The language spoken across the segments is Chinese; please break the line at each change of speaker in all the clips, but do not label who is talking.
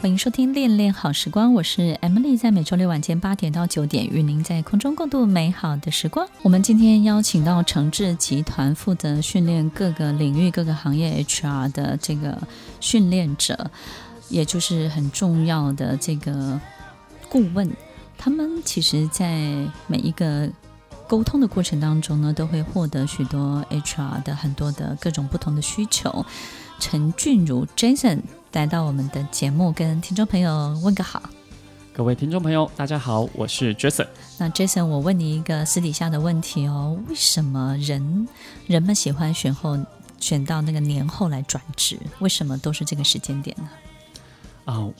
欢迎收听《恋恋好时光》，我是 Emily，在每周六晚间八点到九点，与您在空中共度美好的时光。我们今天邀请到诚志集团负责训练各个领域、各个行业 HR 的这个训练者，也就是很重要的这个顾问。他们其实，在每一个沟通的过程当中呢，都会获得许多 HR 的很多的各种不同的需求。陈俊如 Jason。来到我们的节目，跟听众朋友问个好。
各位听众朋友，大家好，我是 Jason。
那 Jason，我问你一个私底下的问题哦，为什么人人们喜欢选后选到那个年后来转职？为什么都是这个时间点呢？
啊、呃，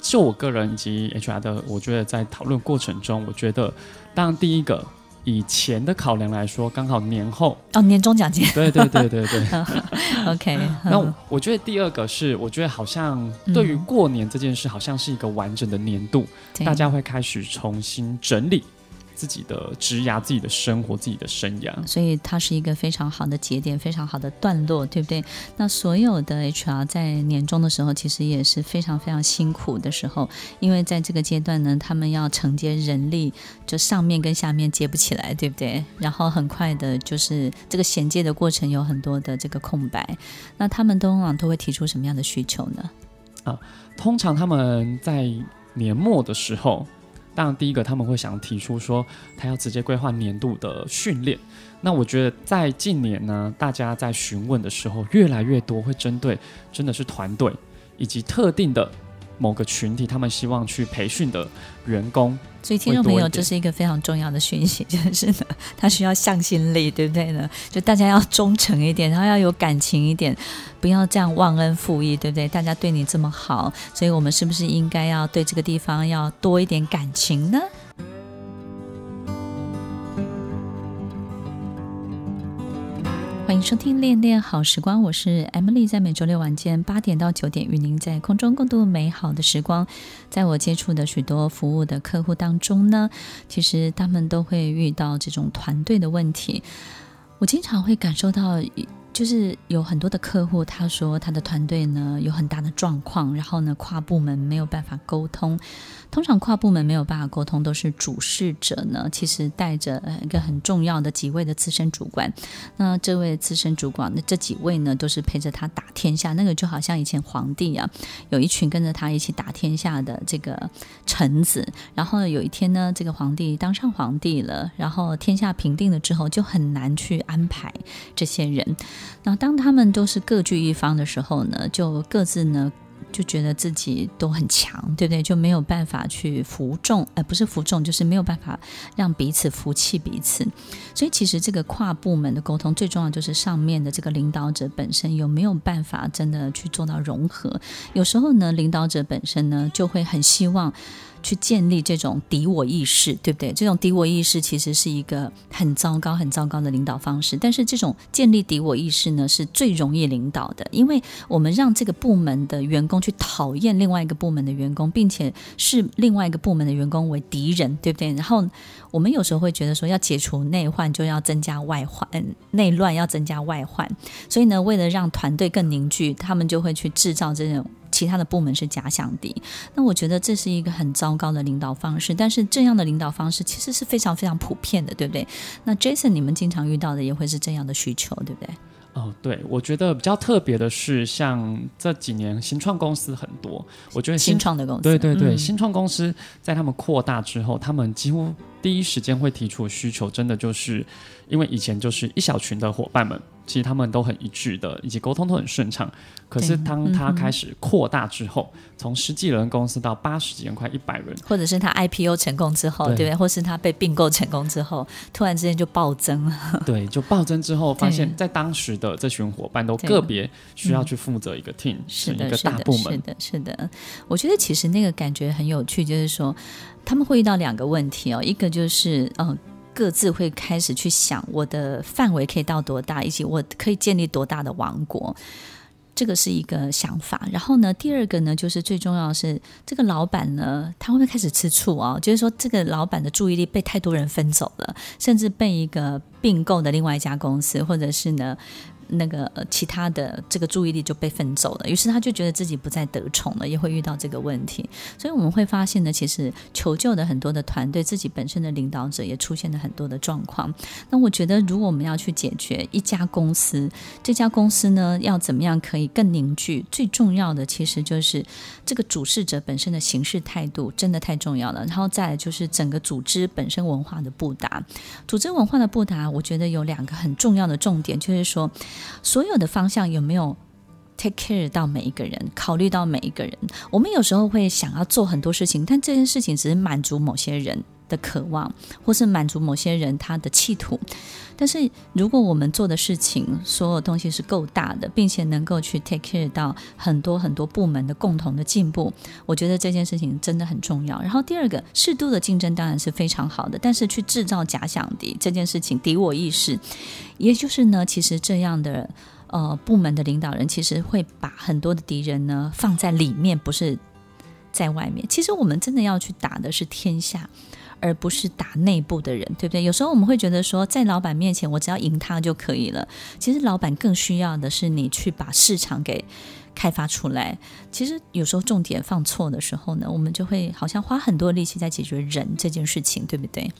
就我个人以及 HR 的，我觉得在讨论过程中，我觉得当然第一个。以前的考量来说，刚好年后
哦，年终奖金。
对对对对对。
OK。
那我，我觉得第二个是，我觉得好像对于过年这件事，好像是一个完整的年度，嗯、大家会开始重新整理。自己的职涯、自己的生活、自己的生涯，
所以它是一个非常好的节点，非常好的段落，对不对？那所有的 HR 在年终的时候，其实也是非常非常辛苦的时候，因为在这个阶段呢，他们要承接人力，就上面跟下面接不起来，对不对？然后很快的，就是这个衔接的过程有很多的这个空白，那他们通常都会提出什么样的需求呢？
啊，通常他们在年末的时候。当然，第一个他们会想提出说，他要直接规划年度的训练。那我觉得在近年呢，大家在询问的时候，越来越多会针对真的是团队以及特定的。某个群体，他们希望去培训的员工，
所以听众朋友，这是一个非常重要的讯息，就是呢，他需要向心力，对不对呢？就大家要忠诚一点，然后要有感情一点，不要这样忘恩负义，对不对？大家对你这么好，所以我们是不是应该要对这个地方要多一点感情呢？迎收听《恋恋好时光》，我是 Emily，在每周六晚间八点到九点，与您在空中共度美好的时光。在我接触的许多服务的客户当中呢，其实他们都会遇到这种团队的问题。我经常会感受到。就是有很多的客户，他说他的团队呢有很大的状况，然后呢跨部门没有办法沟通。通常跨部门没有办法沟通，都是主事者呢其实带着一个很重要的几位的资深主管。那这位资深主管，那这几位呢都是陪着他打天下。那个就好像以前皇帝啊，有一群跟着他一起打天下的这个臣子。然后有一天呢，这个皇帝当上皇帝了，然后天下平定了之后，就很难去安排这些人。那当他们都是各据一方的时候呢，就各自呢就觉得自己都很强，对不对？就没有办法去服众，呃，不是服众，就是没有办法让彼此服气彼此。所以其实这个跨部门的沟通，最重要就是上面的这个领导者本身有没有办法真的去做到融合。有时候呢，领导者本身呢就会很希望。去建立这种敌我意识，对不对？这种敌我意识其实是一个很糟糕、很糟糕的领导方式。但是，这种建立敌我意识呢，是最容易领导的，因为我们让这个部门的员工去讨厌另外一个部门的员工，并且视另外一个部门的员工为敌人，对不对？然后，我们有时候会觉得说，要解除内患，就要增加外患；内乱要增加外患。所以呢，为了让团队更凝聚，他们就会去制造这种。其他的部门是假想敌，那我觉得这是一个很糟糕的领导方式。但是这样的领导方式其实是非常非常普遍的，对不对？那 Jason，你们经常遇到的也会是这样的需求，对不对？
哦，对，我觉得比较特别的是，像这几年新创公司很多，我觉得新，
新创的公司，
对对对，
嗯、
新创公司在他们扩大之后，他们几乎第一时间会提出需求，真的就是因为以前就是一小群的伙伴们。其实他们都很一致的，以及沟通都很顺畅。可是当他开始扩大之后，从、嗯、十几人公司到八十几人、快一百人，
或者是他 IPO 成功之后，对，对不对？或是他被并购成功之后，突然之间就暴增了。
对，就暴增之后，发现在当时的这群伙伴都个别需要去负责一个 team，是一个大部门。
是的，是的。我觉得其实那个感觉很有趣，就是说他们会遇到两个问题哦，一个就是嗯。呃各自会开始去想我的范围可以到多大，以及我可以建立多大的王国，这个是一个想法。然后呢，第二个呢，就是最重要是这个老板呢，他会不会开始吃醋啊？就是说，这个老板的注意力被太多人分走了，甚至被一个并购的另外一家公司，或者是呢，那个其他的这个注意力就被分走了，于是他就觉得自己不再得宠了，也会遇到这个问题。所以我们会发现呢，其实求救的很多的团队，自己本身的领导者也出现了很多的状况。那我觉得，如果我们要去解决一家公司，这家公司呢要怎么样可以更凝聚？最重要的其实就是这个主事者本身的行事态度，真的太重要了。然后再来就是整个组织本身文化的布达，组织文化的布达，我觉得有两个很重要的重点，就是说。所有的方向有没有 take care 到每一个人，考虑到每一个人？我们有时候会想要做很多事情，但这件事情只是满足某些人的渴望，或是满足某些人他的企图。但是如果我们做的事情所有东西是够大的，并且能够去 take care 到很多很多部门的共同的进步，我觉得这件事情真的很重要。然后第二个，适度的竞争当然是非常好的，但是去制造假想敌这件事情，敌我意识。也就是呢，其实这样的呃部门的领导人，其实会把很多的敌人呢放在里面，不是在外面。其实我们真的要去打的是天下，而不是打内部的人，对不对？有时候我们会觉得说，在老板面前，我只要赢他就可以了。其实老板更需要的是你去把市场给开发出来。其实有时候重点放错的时候呢，我们就会好像花很多力气在解决人这件事情，对不对？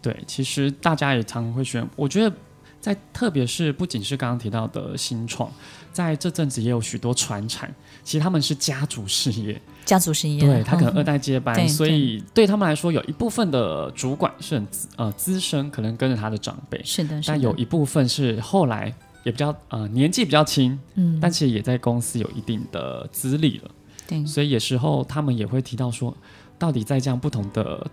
对，其实大家也常会选，我觉得。在特别是不仅是刚刚提到的新创，在这阵子也有许多传产，其实他们是家族事业，
家族事业，
对，他可能二代接班，
嗯、
所以对他们来说，有一部分的主管是很资呃资深，可能跟着他的长辈，
是的，是的，
但有一部分是后来也比较呃年纪比较轻，嗯，但其实也在公司有一定的资历了，对，所以有时候他们也会提到说，到底在这样不同的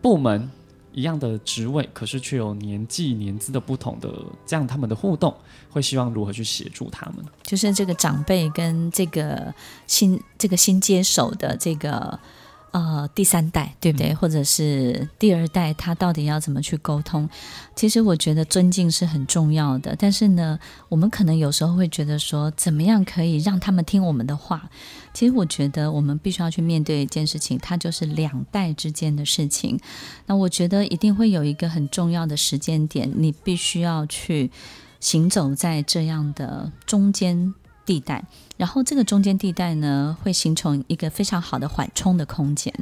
部门。一样的职位，可是却有年纪年资的不同的，这样他们的互动会希望如何去协助他们？
就是这个长辈跟这个新这个新接手的这个。呃，第三代对不对？或者是第二代，他到底要怎么去沟通？其实我觉得尊敬是很重要的，但是呢，我们可能有时候会觉得说，怎么样可以让他们听我们的话？其实我觉得我们必须要去面对一件事情，它就是两代之间的事情。那我觉得一定会有一个很重要的时间点，你必须要去行走在这样的中间地带，然后这个中间地带呢，会形成一个非常好的缓冲的空间。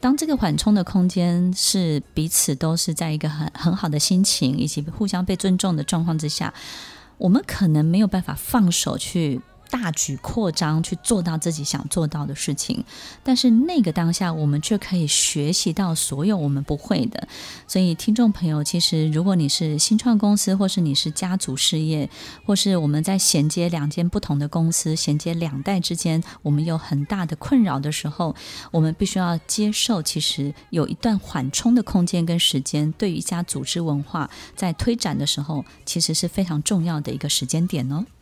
当这个缓冲的空间是彼此都是在一个很很好的心情以及互相被尊重的状况之下，我们可能没有办法放手去。大举扩张去做到自己想做到的事情，但是那个当下，我们却可以学习到所有我们不会的。所以，听众朋友，其实如果你是新创公司，或是你是家族事业，或是我们在衔接两间不同的公司，衔接两代之间，我们有很大的困扰的时候，我们必须要接受，其实有一段缓冲的空间跟时间，对于一家组织文化在推展的时候，其实是非常重要的一个时间点哦。